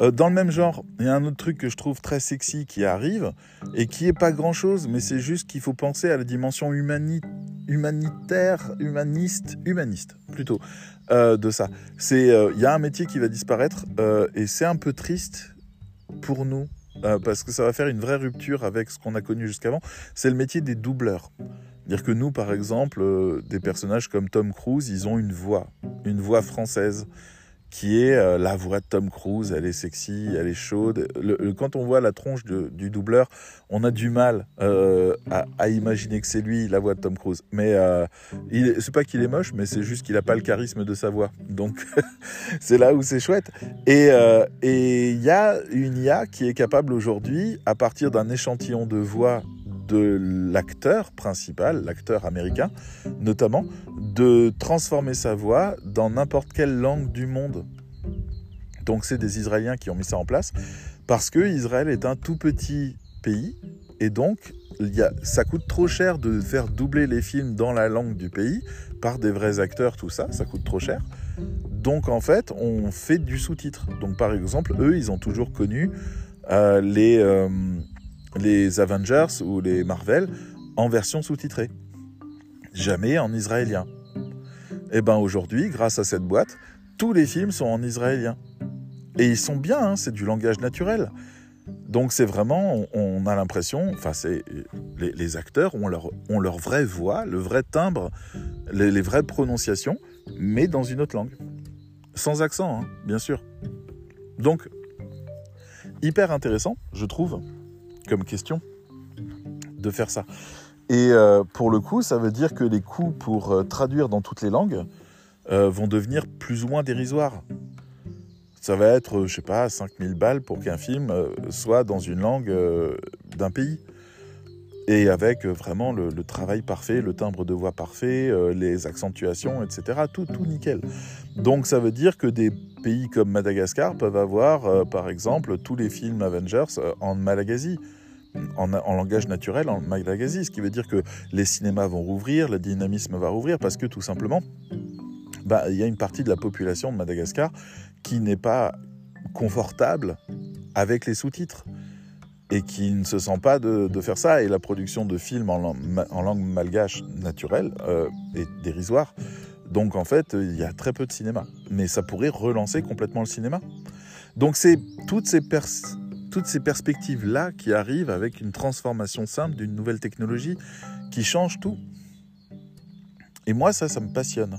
Euh, dans le même genre, il y a un autre truc que je trouve très sexy qui arrive et qui est pas grand chose, mais c'est juste qu'il faut penser à la dimension humanitaire, humaniste, humaniste plutôt euh, de ça. Euh, il y a un métier qui va disparaître et c'est un peu triste pour nous euh, parce que ça va faire une vraie rupture avec ce qu'on a connu jusqu'avant, c'est le métier des doubleurs. Dire que nous, par exemple, euh, des personnages comme Tom Cruise, ils ont une voix, une voix française qui est euh, la voix de Tom Cruise. Elle est sexy, elle est chaude. quand on voit la tronche du doubleur, on a du mal euh, à, imaginer que c'est lui, la voix de Tom Cruise. Mais euh, c'est pas qu'il est moche, mais c'est juste qu'il n'a pas le charisme de sa voix. Donc c'est là où c'est chouette. Et il y a une IA qui est capable aujourd'hui, à partir d'un échantillon de voix de l'acteur principal, l'acteur américain notamment, de transformer sa voix dans n'importe quelle langue du monde. Donc c'est des Israéliens qui ont mis ça en place parce que Israël est un tout petit pays et donc y a, ça coûte trop cher de faire doubler les films dans la langue du pays par des vrais acteurs, tout ça, ça coûte trop cher. Donc en fait, on fait du sous-titre. Donc par exemple, eux, ils ont toujours connu euh, les, euh, les Avengers ou les Marvel en version sous-titrée. Jamais en israélien. Et eh bien aujourd'hui, grâce à cette boîte, tous les films sont en israélien. Et ils sont bien, hein, c'est du langage naturel. Donc c'est vraiment, on, a l'impression, enfin c'est les, acteurs ont leur, leur vraie voix, le vrai timbre, les, vraies prononciations, mais dans une autre langue. Sans accent, hein, bien sûr. Donc, hyper intéressant, je trouve comme question de faire ça. Et euh, pour le coup, ça veut dire que les coûts pour euh, traduire dans toutes les langues euh, vont devenir plus ou moins dérisoires. Ça va être, je sais pas, 5000 balles pour qu'un film soit dans une langue d'un pays. Et avec vraiment le, travail parfait, le timbre de voix parfait, les accentuations, etc. Tout, tout nickel. Donc ça veut dire que des pays comme Madagascar peuvent avoir, par exemple, tous les films Avengers en Malagasy en, langage naturel en Malagasy, ce qui veut dire que les cinémas vont rouvrir, le dynamisme va rouvrir, parce que tout simplement, bah, il y a une partie de la population de Madagascar qui n'est pas confortable avec les sous-titres et qui ne se sent pas de, faire ça. Et la production de films en, langue malgache naturelle euh, est dérisoire. Donc en fait, il y a très peu de cinéma. Mais ça pourrait relancer complètement le cinéma. Donc c'est toutes ces, personnes toutes ces perspectives-là qui arrivent avec une transformation simple d'une nouvelle technologie qui change tout. Et moi, ça, ça me passionne.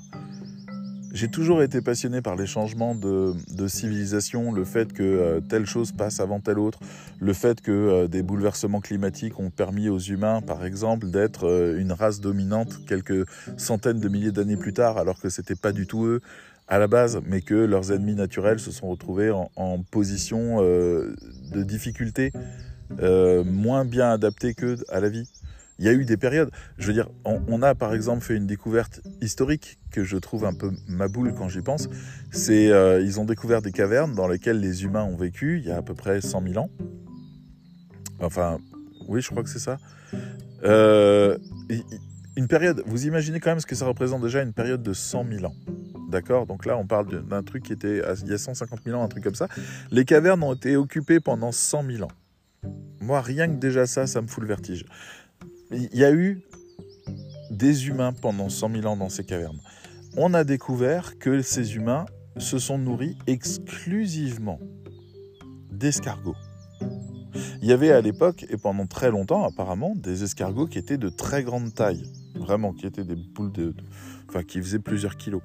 J'ai toujours été passionné par les changements de, civilisation, le fait que euh, telle chose passe avant telle autre, le fait que euh, des bouleversements climatiques ont permis aux humains, par exemple, d'être euh, une race dominante quelques centaines de milliers d'années plus tard, alors que c'était pas du tout eux à la base, mais que leurs ennemis naturels se sont retrouvés en, position euh, de difficulté euh, moins bien adaptée que à la vie. Il y a eu des périodes. Je veux dire, on, a par exemple fait une découverte historique que je trouve un peu ma boule quand j'y pense. C'est euh, ils ont découvert des cavernes dans lesquelles les humains ont vécu il y a à peu près 100 000 ans. Enfin, oui, je crois que c'est ça. Une période. Vous imaginez quand même ce que ça représente déjà une période de 100 000 ans. D'accord? Donc là, on parle d'un truc qui était il y a 150 000 ans, un truc comme ça. Les cavernes ont été occupées pendant 100 000 ans. Moi, rien que déjà ça, ça me fout le vertige. Il y a eu des humains pendant 100 000 ans dans ces cavernes. On a découvert que ces humains se sont nourris exclusivement d'escargots. Il y avait à l'époque, et pendant très longtemps apparemment, des escargots qui étaient de très grande taille. Vraiment, qui étaient des boules de. Enfin, qui faisaient plusieurs kilos.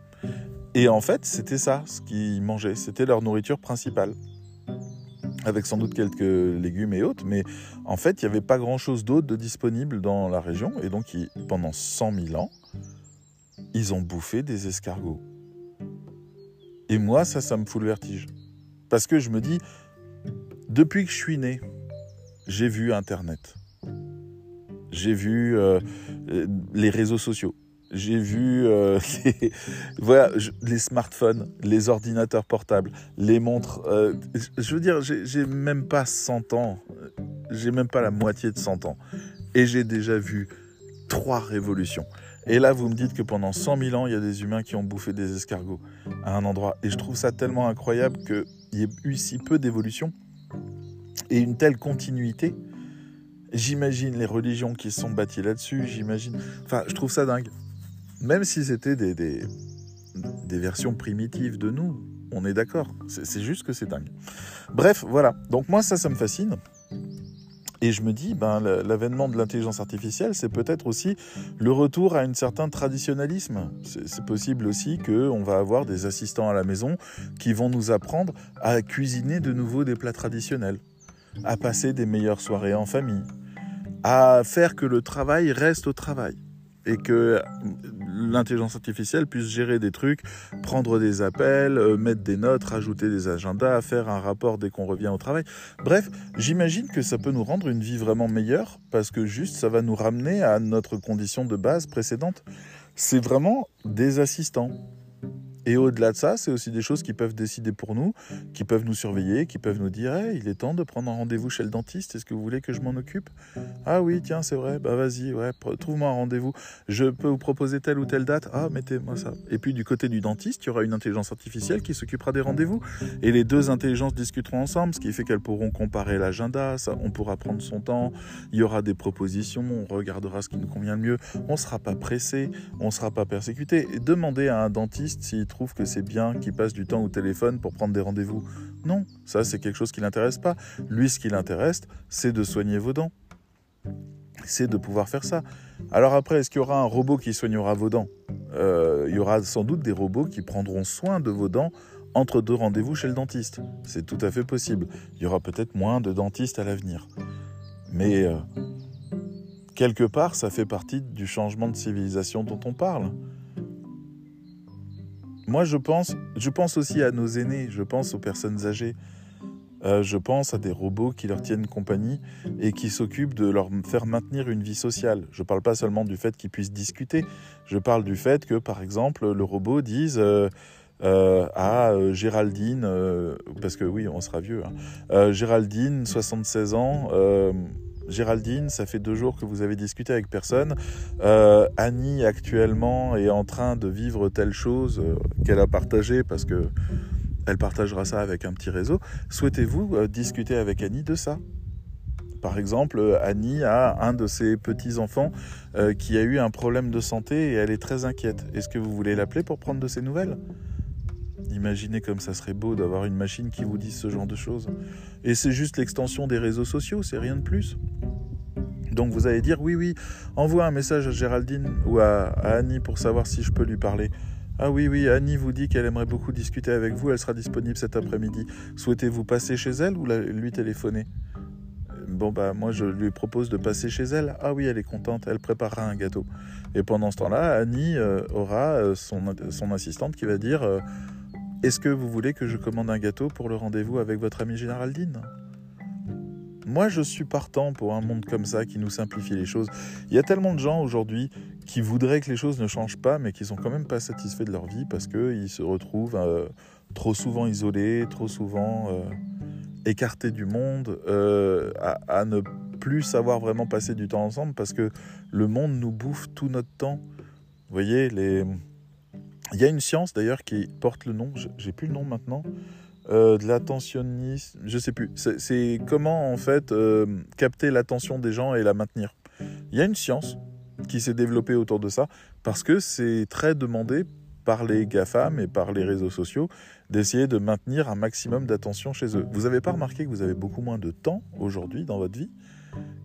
Et en fait, c'était ça, ce qu'ils mangeaient. C'était leur nourriture principale. Avec sans doute quelques légumes et autres, mais en fait, il n'y avait pas grand-chose d'autre de disponible dans la région. Et donc, pendant 100 000 ans, ils ont bouffé des escargots. Et moi, ça, ça me fout le vertige. Parce que je me dis, depuis que je suis né, j'ai vu Internet. J'ai vu euh, les réseaux sociaux. J'ai vu euh, les, voilà, les smartphones, les ordinateurs portables, les montres. Euh, je veux dire, j'ai même pas 100 ans. J'ai même pas la moitié de 100 ans. Et j'ai déjà vu trois révolutions. Et là, vous me dites que pendant 100 000 ans, il y a des humains qui ont bouffé des escargots à un endroit. Et je trouve ça tellement incroyable qu'il y ait eu si peu d'évolution et une telle continuité. J'imagine les religions qui sont bâties là-dessus, j'imagine... Enfin, je trouve ça dingue. Même si c'était des versions primitives de nous, on est d'accord. C'est juste que c'est dingue. Bref, voilà. Donc moi, ça, ça me fascine. Et je me dis, ben, l'avènement de l'intelligence artificielle, c'est peut-être aussi le retour à un certain traditionnalisme. C'est possible aussi qu'on va avoir des assistants à la maison qui vont nous apprendre à cuisiner de nouveau des plats traditionnels, à passer des meilleures soirées en famille, à faire que le travail reste au travail et que l'intelligence artificielle puisse gérer des trucs, prendre des appels, euh, mettre des notes, rajouter des agendas, faire un rapport dès qu'on revient au travail. Bref, j'imagine que ça peut nous rendre une vie vraiment meilleure parce que juste ça va nous ramener à notre condition de base précédente. C'est vraiment des assistants. Et au-delà de ça, c'est aussi des choses qui peuvent décider pour nous, qui peuvent nous surveiller, qui peuvent nous dire il est temps de prendre un rendez-vous chez le dentiste, est-ce que vous voulez que je m'en occupe? Ah oui, tiens, c'est vrai, bah vas-y, ouais, trouve-moi un rendez-vous. Je peux vous proposer telle ou telle date? Ah, mettez-moi ça. Et puis du côté du dentiste, il y aura une intelligence artificielle qui s'occupera des rendez-vous. Et les deux intelligences discuteront ensemble, ce qui fait qu'elles pourront comparer l'agenda, on pourra prendre son temps, il y aura des propositions, on regardera ce qui nous convient le mieux, on ne sera pas pressé, on ne sera pas persécuté. Demandez à un dentiste s'il que c'est bien qu'il passe du temps au téléphone pour prendre des rendez-vous. Non, ça c'est quelque chose qui l'intéresse pas. Lui, ce qui l'intéresse, c'est de soigner vos dents. C'est de pouvoir faire ça. Alors après, est-ce qu'il y aura un robot qui soignera vos dents? Euh, Il y aura sans doute des robots qui prendront soin de vos dents entre deux rendez-vous chez le dentiste. C'est tout à fait possible. Il y aura peut-être moins de dentistes à l'avenir. Mais euh, quelque part, ça fait partie du changement de civilisation dont on parle. Moi, je pense, je pense aussi à nos aînés, je pense aux personnes âgées. Euh, je pense à des robots qui leur tiennent compagnie et qui s'occupent de leur faire maintenir une vie sociale. Je ne parle pas seulement du fait qu'ils puissent discuter, je parle du fait que, par exemple, le robot dise euh, euh, à Géraldine, parce que oui, on sera vieux, hein, Géraldine, 76 ans, Géraldine, ça fait deux jours que vous avez discuté avec personne. Euh, Annie, actuellement, est en train de vivre telle chose euh, qu'elle a partagée parce que elle partagera ça avec un petit réseau. Souhaitez-vous euh, discuter avec Annie de ça? Par exemple, Annie a un de ses petits-enfants qui a eu un problème de santé et elle est très inquiète. Est-ce que vous voulez l'appeler pour prendre de ses nouvelles? Imaginez comme ça serait beau d'avoir une machine qui vous dise ce genre de choses. Et c'est juste l'extension des réseaux sociaux, c'est rien de plus. Donc vous allez dire oui oui, envoie un message à Géraldine ou à, Annie pour savoir si je peux lui parler. Ah oui oui, Annie vous dit qu'elle aimerait beaucoup discuter avec vous, elle sera disponible cet après-midi. Souhaitez-vous passer chez elle ou lui téléphoner? Bon bah moi je lui propose de passer chez elle. Ah oui, elle est contente, elle préparera un gâteau. Et pendant ce temps-là, Annie euh, aura euh, son, son, assistante qui va dire euh, Est-ce que vous voulez que je commande un gâteau pour le rendez-vous avec votre amie Géraldine? Moi, je suis partant pour un monde comme ça qui nous simplifie les choses. Il y a tellement de gens aujourd'hui qui voudraient que les choses ne changent pas, mais qui sont quand même pas satisfaits de leur vie parce qu'ils se retrouvent euh, trop souvent isolés, trop souvent euh, écartés du monde, euh, à, ne plus savoir vraiment passer du temps ensemble parce que le monde nous bouffe tout notre temps. Vous voyez, les... il y a une science d'ailleurs qui porte le nom, j'ai plus le nom maintenant, euh, de l'attentionnisme, je sais plus. C'est comment en fait euh, capter l'attention des gens et la maintenir. Il y a une science qui s'est développée autour de ça parce que c'est très demandé par les GAFAM et par les réseaux sociaux d'essayer de maintenir un maximum d'attention chez eux. Vous n'avez pas remarqué que vous avez beaucoup moins de temps aujourd'hui dans votre vie?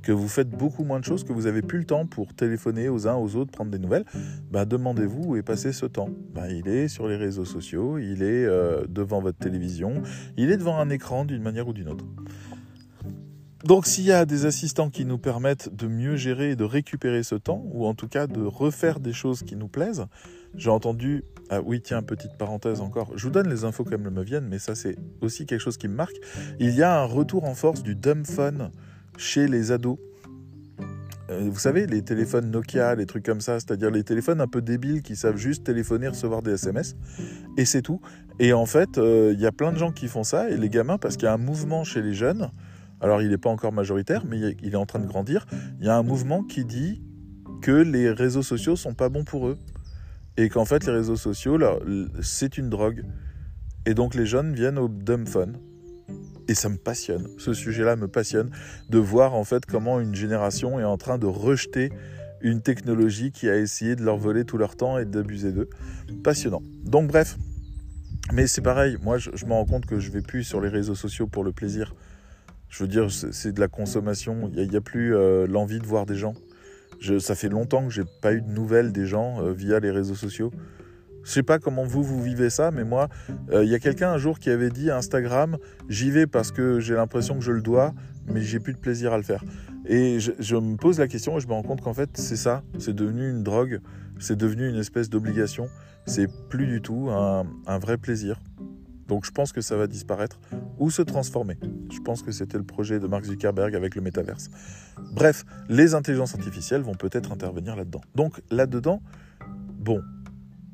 Que vous faites beaucoup moins de choses, que vous avez plus le temps pour téléphoner aux uns aux autres, prendre des nouvelles, bah, demandez-vous où est passé ce temps. Bah, il est sur les réseaux sociaux, il est euh, devant votre télévision, il est devant un écran d'une manière ou d'une autre. Donc s'il y a des assistants qui nous permettent de mieux gérer et de récupérer ce temps, ou en tout cas de refaire des choses qui nous plaisent, j'ai entendu, ah oui tiens, petite parenthèse encore, je vous donne les infos comme elles me viennent, mais ça c'est aussi quelque chose qui me marque, il y a un retour en force du dumb phone chez les ados. Euh, vous savez, les téléphones Nokia, les trucs comme ça, c'est-à-dire les téléphones un peu débiles qui savent juste téléphoner, recevoir des SMS, et c'est tout. Et en fait, euh, il y a plein de gens qui font ça, et les gamins, parce qu'il y a un mouvement chez les jeunes, alors il n'est pas encore majoritaire, mais il est en train de grandir, il y a un mouvement qui dit que les réseaux sociaux sont pas bons pour eux. Et qu'en fait, les réseaux sociaux, c'est une drogue. Et donc les jeunes viennent au dumb phone et ça me passionne. Ce sujet-là me passionne de voir en fait comment une génération est en train de rejeter une technologie qui a essayé de leur voler tout leur temps et d'abuser d'eux. Passionnant. Donc bref, mais c'est pareil, moi je, me rends compte que je vais plus sur les réseaux sociaux pour le plaisir. Je veux dire, c'est de la consommation, il n'y a, plus euh, l'envie de voir des gens. Ça fait longtemps que j'ai pas eu de nouvelles des gens euh, via les réseaux sociaux. Je sais pas comment vous, vous vivez ça, mais moi, euh, il y a quelqu'un un jour qui avait dit Instagram, j'y vais parce que j'ai l'impression que je le dois, mais j'ai plus de plaisir à le faire. Et je, me pose la question et je me rends compte qu'en fait, c'est ça, c'est devenu une drogue, c'est devenu une espèce d'obligation, c'est plus du tout un, un vrai plaisir. Donc je pense que ça va disparaître ou se transformer. Je pense que c'était le projet de Mark Zuckerberg avec le métaverse. Bref, les intelligences artificielles vont peut-être intervenir là-dedans. Donc là-dedans, bon,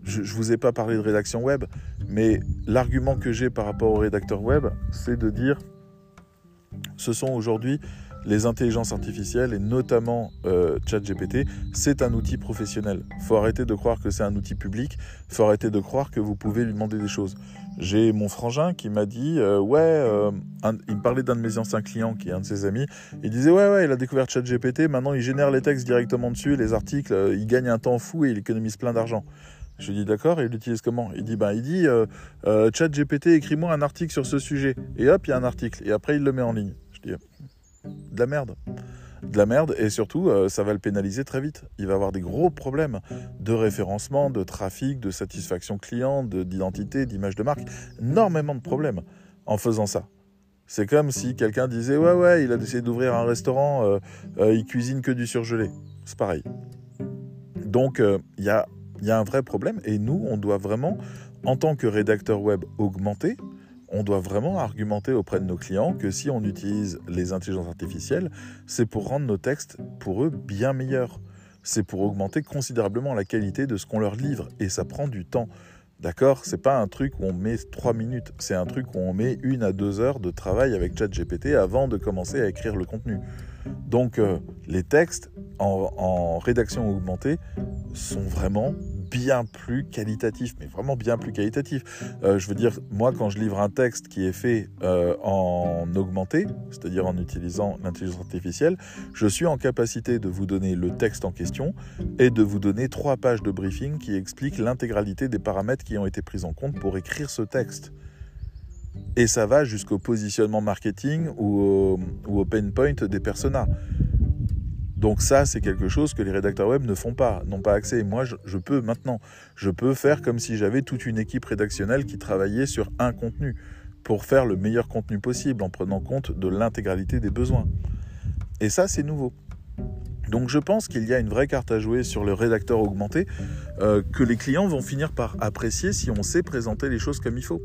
je ne vous ai pas parlé de rédaction web, mais l'argument que j'ai par rapport au rédacteur web, c'est de dire, ce sont aujourd'hui les intelligences artificielles et notamment euh, ChatGPT, c'est un outil professionnel. Il faut arrêter de croire que c'est un outil public, il faut arrêter de croire que vous pouvez lui demander des choses. J'ai mon frangin qui m'a dit, euh, ouais, euh, il me parlait d'un de mes anciens clients qui est un de ses amis, il disait, ouais, ouais, il a découvert ChatGPT, maintenant il génère les textes directement dessus, les articles, il gagne un temps fou et il économise plein d'argent. Je lui dis d'accord, et il l'utilise comment? Il dit bah il dit euh, euh, chat GPT, écris-moi un article sur ce sujet. Et hop, il y a un article. Et après il le met en ligne. Je dis de la merde. De la merde, et surtout, euh, ça va le pénaliser très vite. Il va avoir des gros problèmes de référencement, de trafic, de satisfaction client, d'identité, d'image de marque. Énormément de problèmes en faisant ça. C'est comme si quelqu'un disait Ouais, ouais, il a décidé d'ouvrir un restaurant, il cuisine que du surgelé. C'est pareil. Donc, il y a il y a un vrai problème et nous, on doit vraiment, en tant que rédacteur web augmenté, on doit vraiment argumenter auprès de nos clients que si on utilise les intelligences artificielles, c'est pour rendre nos textes pour eux bien meilleurs. C'est pour augmenter considérablement la qualité de ce qu'on leur livre et ça prend du temps. D'accord? C'est pas un truc où on met trois minutes, c'est un truc où on met une à deux heures de travail avec ChatGPT avant de commencer à écrire le contenu. Donc euh, les textes en, rédaction augmentée sont vraiment bien plus qualitatifs, mais vraiment bien plus qualitatifs. Euh, je veux dire, moi quand je livre un texte qui est fait euh, en augmenté, c'est-à-dire en utilisant l'intelligence artificielle, je suis en capacité de vous donner le texte en question et de vous donner trois pages de briefing qui expliquent l'intégralité des paramètres qui ont été pris en compte pour écrire ce texte. Et ça va jusqu'au positionnement marketing ou au, pain point des personas. Donc ça, c'est quelque chose que les rédacteurs web ne font pas, n'ont pas accès. Moi, je, peux maintenant, je peux faire comme si j'avais toute une équipe rédactionnelle qui travaillait sur un contenu pour faire le meilleur contenu possible en prenant compte de l'intégralité des besoins. Et ça, c'est nouveau. Donc je pense qu'il y a une vraie carte à jouer sur le rédacteur augmenté euh, que les clients vont finir par apprécier si on sait présenter les choses comme il faut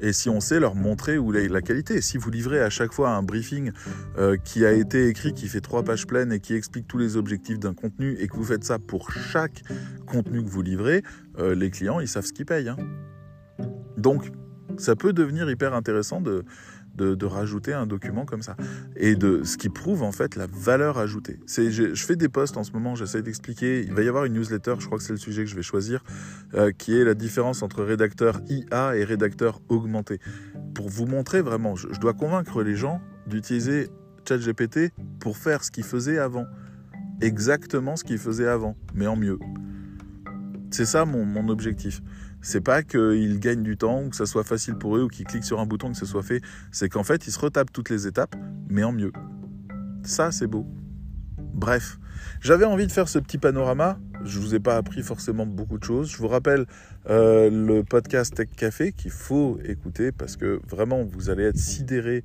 et si on sait leur montrer où est la qualité. Si vous livrez à chaque fois un briefing euh, qui a été écrit, qui fait trois pages pleines et qui explique tous les objectifs d'un contenu et que vous faites ça pour chaque contenu que vous livrez, euh, les clients, ils savent ce qu'ils payent. Hein. Donc, ça peut devenir hyper intéressant de, de, rajouter un document comme ça. Et de ce qui prouve en fait la valeur ajoutée. C'est, je, fais des posts en ce moment, j'essaie d'expliquer. Il va y avoir une newsletter, je crois que c'est le sujet que je vais choisir, euh, qui est la différence entre rédacteur IA et rédacteur augmenté. Pour vous montrer vraiment, je, je dois convaincre les gens d'utiliser ChatGPT pour faire ce qu'il faisait avant. Exactement ce qu'il faisait avant, mais en mieux. C'est ça mon, mon objectif. C'est pas qu'ils gagnent du temps ou que ça soit facile pour eux ou qu'ils cliquent sur un bouton que ce soit fait. C'est qu'en fait, ils se retapent toutes les étapes, mais en mieux. Ça, c'est beau. Bref, j'avais envie de faire ce petit panorama. Je vous ai pas appris forcément beaucoup de choses. Je vous rappelle euh, le podcast Tech Café qu'il faut écouter parce que vraiment vous allez être sidéré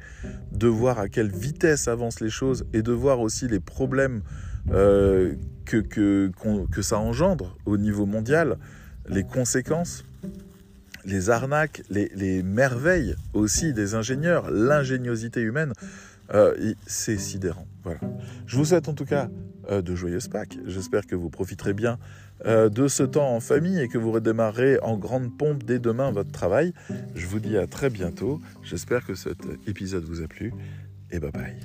de voir à quelle vitesse avancent les choses et de voir aussi les problèmes euh, que, que, que ça engendre au niveau mondial, les conséquences les arnaques, les, merveilles aussi des ingénieurs, l'ingéniosité humaine, euh, c'est sidérant. Voilà. Je vous souhaite en tout cas euh, de joyeuses Pâques. J'espère que vous profiterez bien euh, de ce temps en famille et que vous redémarrerez en grande pompe dès demain votre travail. Je vous dis à très bientôt. J'espère que cet épisode vous a plu et bye bye.